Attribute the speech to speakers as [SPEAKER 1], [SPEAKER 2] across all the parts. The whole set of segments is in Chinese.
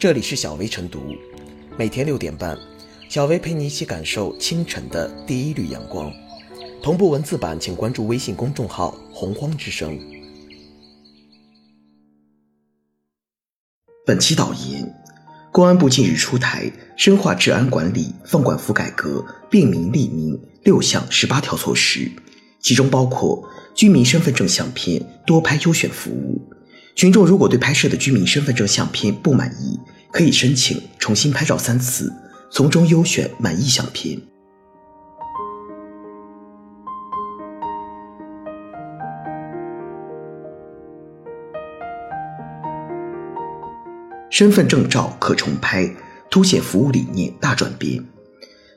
[SPEAKER 1] 这里是小薇晨读，每天六点半，小薇陪你一起感受清晨的第一缕阳光。同步文字版，请关注微信公众号“洪荒之声”。
[SPEAKER 2] 本期导言：公安部近日出台深化治安管理、放管服改革、便民利民六项十八条措施，其中包括居民身份证相片多拍优选服务。群众如果对拍摄的居民身份证相片不满意，可以申请重新拍照三次，从中优选满意相片。身份证照可重拍，凸显服务理念大转变。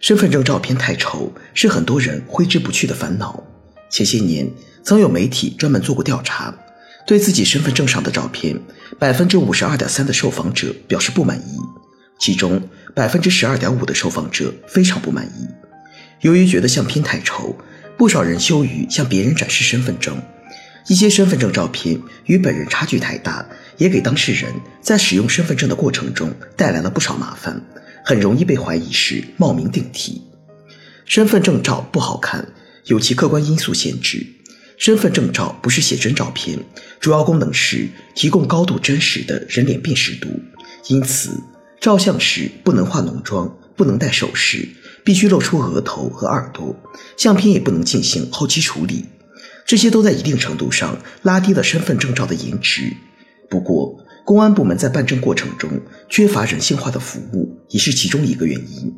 [SPEAKER 2] 身份证照片太丑是很多人挥之不去的烦恼。前些年曾有媒体专门做过调查，对自己身份证上的照片，百分之五十二点三的受访者表示不满意，其中百分之十二点五的受访者非常不满意。由于觉得相片太丑，不少人羞于向别人展示身份证。一些身份证照片与本人差距太大，也给当事人在使用身份证的过程中带来了不少麻烦，很容易被怀疑是冒名顶替。身份证照不好看，有其客观因素限制。身份证照不是写真照片，主要功能是提供高度真实的人脸辨识度，因此照相时不能化浓妆，不能戴首饰，必须露出额头和耳朵，相片也不能进行后期处理。这些都在一定程度上拉低了身份证照的颜值。不过，公安部门在办证过程中缺乏人性化的服务，也是其中一个原因。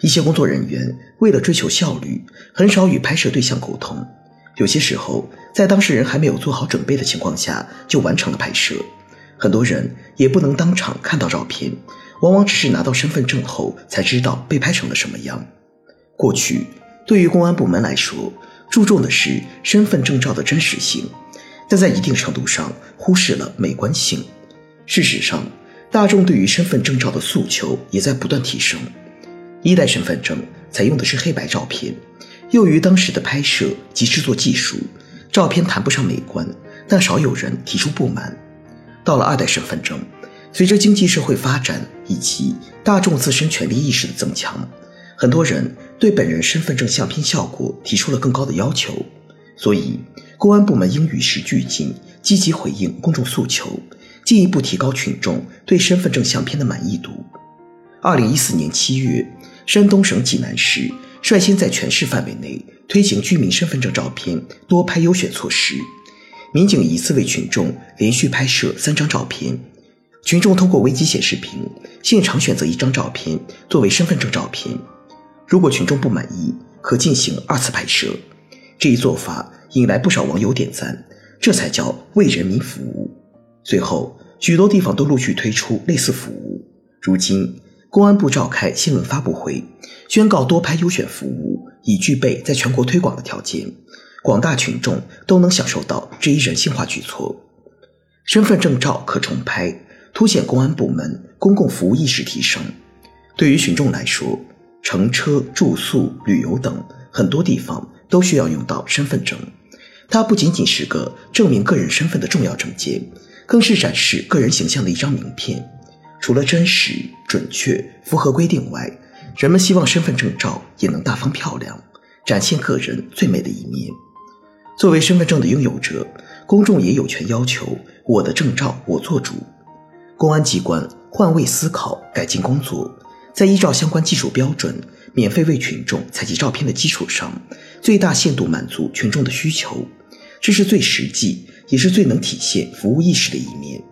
[SPEAKER 2] 一些工作人员为了追求效率，很少与拍摄对象沟通，有些时候在当事人还没有做好准备的情况下就完成了拍摄。很多人也不能当场看到照片，往往只是拿到身份证后才知道被拍成了什么样。过去，对于公安部门来说，注重的是身份证照的真实性，但在一定程度上忽视了美观性。事实上，大众对于身份证照的诉求也在不断提升。一代身份证采用的是黑白照片，由于当时的拍摄及制作技术，照片谈不上美观，但少有人提出不满。到了二代身份证，随着经济社会发展以及大众自身权利意识的增强。很多人对本人身份证相片效果提出了更高的要求，所以公安部门应与时俱进，积极回应公众诉求，进一步提高群众对身份证相片的满意度。二零一四年七月，山东省济南市率先在全市范围内推行居民身份证照片多拍优选措施，民警一次为群众连续拍摄三张照片。群众通过微机显示屏现场选择一张照片作为身份证照片。如果群众不满意，可进行二次拍摄。这一做法引来不少网友点赞，这才叫为人民服务。随后，许多地方都陆续推出类似服务。如今，公安部召开新闻发布会，宣告多拍优选服务已具备在全国推广的条件，广大群众都能享受到这一人性化举措。身份证照可重拍，凸显公安部门公共服务意识提升。对于群众来说，乘车、住宿、旅游等很多地方都需要用到身份证，它不仅仅是个证明个人身份的重要证件，更是展示个人形象的一张名片。除了真实、准确、符合规定外，人们希望身份证照也能大方漂亮，展现个人最美的一面。作为身份证的拥有者，公众也有权要求我的证照我做主。公安机关换位思考，改进工作。在依照相关技术标准，免费为群众采集照片的基础上，最大限度满足群众的需求，这是最实际，也是最能体现服务意识的一面。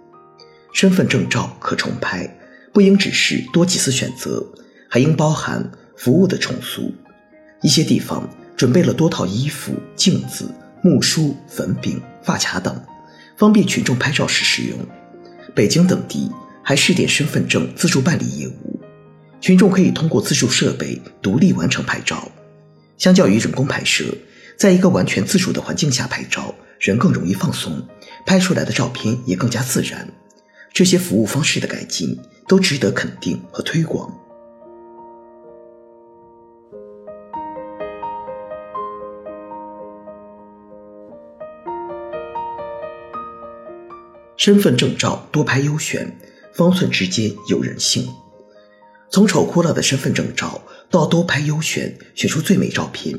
[SPEAKER 2] 身份证照可重拍，不应只是多几次选择，还应包含服务的重塑。一些地方准备了多套衣服、镜子、木梳、粉饼、发卡等，方便群众拍照时使用。北京等地还试点身份证自助办理业务。群众可以通过自助设备独立完成拍照，相较于人工拍摄，在一个完全自主的环境下拍照，人更容易放松，拍出来的照片也更加自然。这些服务方式的改进都值得肯定和推广。身份证照多拍优选，方寸之间有人性。从丑哭了的身份证照到多拍优选，选出最美照片，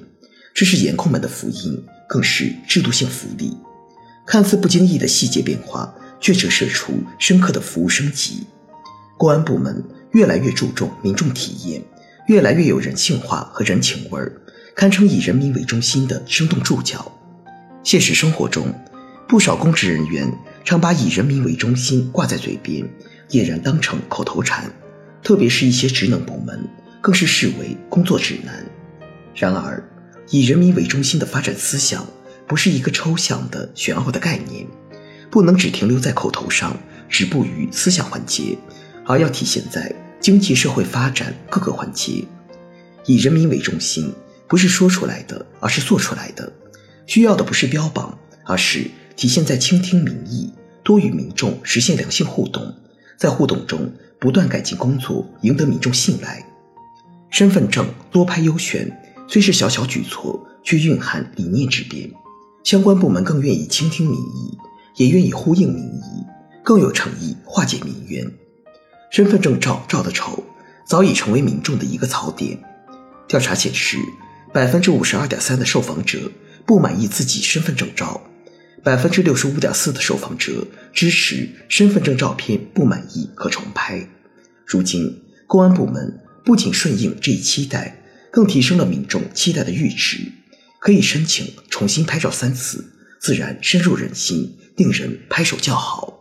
[SPEAKER 2] 这是颜控们的福音，更是制度性福利。看似不经意的细节变化，却折射出深刻的服务升级。公安部门越来越注重民众体验，越来越有人性化和人情味儿，堪称以人民为中心的生动注脚。现实生活中，不少公职人员常把以人民为中心挂在嘴边，俨然当成口头禅。特别是一些职能部门，更是视为工作指南。然而，以人民为中心的发展思想，不是一个抽象的玄奥的概念，不能只停留在口头上，止步于思想环节，而要体现在经济社会发展各个环节。以人民为中心，不是说出来的，而是做出来的。需要的不是标榜，而是体现在倾听民意，多与民众实现良性互动，在互动中。不断改进工作，赢得民众信赖。身份证多拍优选虽是小小举措，却蕴含理念之变。相关部门更愿意倾听民意，也愿意呼应民意，更有诚意化解民怨。身份证照照的丑，早已成为民众的一个槽点。调查显示，百分之五十二点三的受访者不满意自己身份证照。百分之六十五点四的受访者支持身份证照片不满意可重拍。如今，公安部门不仅顺应这一期待，更提升了民众期待的阈值，可以申请重新拍照三次，自然深入人心，令人拍手叫好。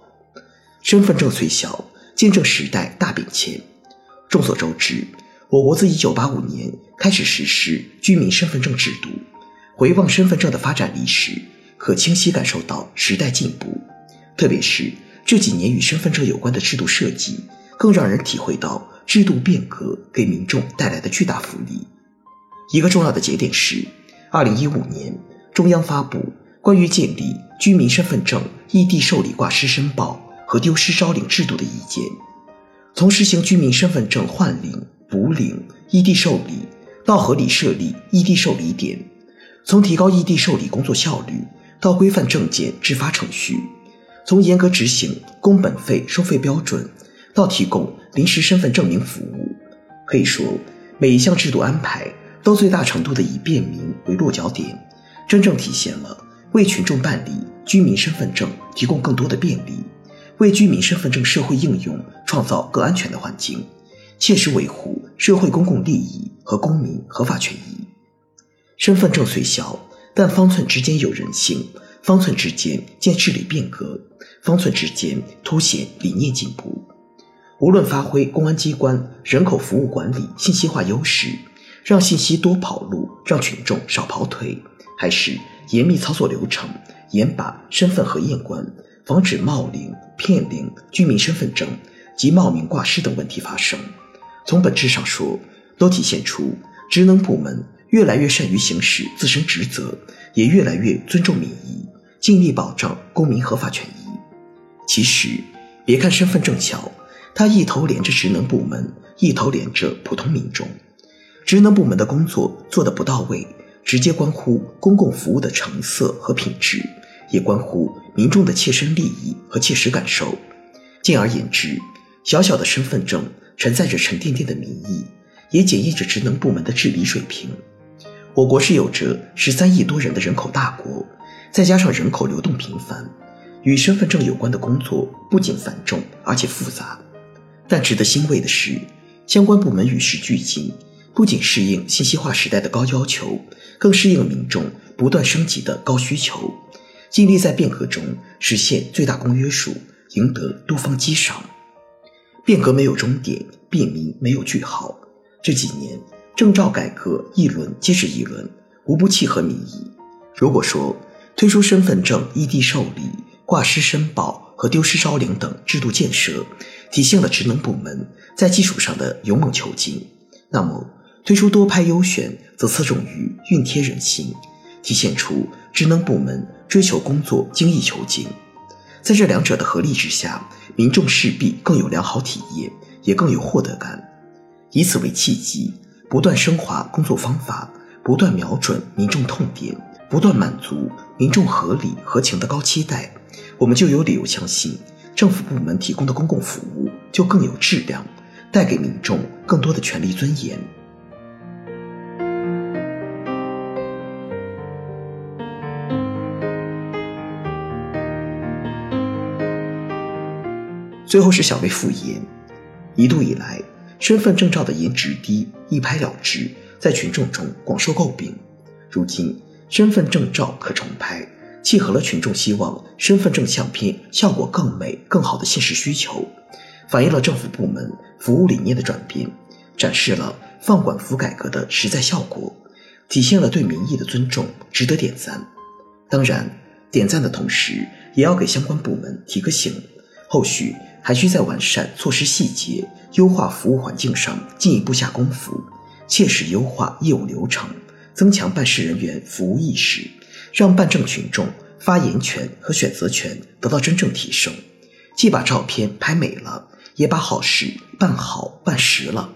[SPEAKER 2] 身份证虽小，见证时代大变迁。众所周知，我国自一九八五年开始实施居民身份证制度，回望身份证的发展历史。可清晰感受到时代进步，特别是这几年与身份证有关的制度设计，更让人体会到制度变革给民众带来的巨大福利。一个重要的节点是，二零一五年中央发布关于建立居民身份证异地受理挂失申报和丢失招领制度的意见，从实行居民身份证换领、补领、异地受理，到合理设立异地受理点，从提高异地受理工作效率。到规范证件制发程序，从严格执行工本费收费标准，到提供临时身份证明服务，可以说每一项制度安排都最大程度的以便民为落脚点，真正体现了为群众办理居民身份证提供更多的便利，为居民身份证社会应用创造更安全的环境，切实维护社会公共利益和公民合法权益。身份证虽小。但方寸之间有人性，方寸之间见治理变革，方寸之间凸显理念进步。无论发挥公安机关人口服务管理信息化优势，让信息多跑路，让群众少跑腿，还是严密操作流程，严把身份核验关，防止冒领、骗领居民身份证及冒名挂失等问题发生，从本质上说，都体现出职能部门。越来越善于行使自身职责，也越来越尊重民意，尽力保障公民合法权益。其实，别看身份证巧，它一头连着职能部门，一头连着普通民众。职能部门的工作做得不到位，直接关乎公共服务的成色和品质，也关乎民众的切身利益和切实感受。进而言之，小小的身份证承载着沉甸甸的民意，也检验着职能部门的治理水平。我国是有着十三亿多人的人口大国，再加上人口流动频繁，与身份证有关的工作不仅繁重而且复杂。但值得欣慰的是，相关部门与时俱进，不仅适应信息化时代的高要求，更适应民众不断升级的高需求，尽力在变革中实现最大公约数，赢得多方激赏。变革没有终点，便民没有句号。这几年。证照改革一轮接着一轮，无不契合民意。如果说推出身份证异地受理、挂失申报和丢失招领等制度建设，体现了职能部门在技术上的勇猛求进，那么推出多拍优选则侧重于熨贴人心，体现出职能部门追求工作精益求精。在这两者的合力之下，民众势必更有良好体验，也更有获得感。以此为契机。不断升华工作方法，不断瞄准民众痛点，不断满足民众合理合情的高期待，我们就有理由相信，政府部门提供的公共服务就更有质量，带给民众更多的权利尊严。最后是小薇复言，一度以来，身份证照的颜值低、一拍了之，在群众中广受诟病。如今，身份证照可重拍，契合了群众希望身份证相片效果更美、更好的现实需求，反映了政府部门服务理念的转变，展示了放管服改革的实在效果，体现了对民意的尊重，值得点赞。当然，点赞的同时，也要给相关部门提个醒，后续。还需在完善措施细节、优化服务环境上进一步下功夫，切实优化业务流程，增强办事人员服务意识，让办证群众发言权和选择权得到真正提升。既把照片拍美了，也把好事办好办实了。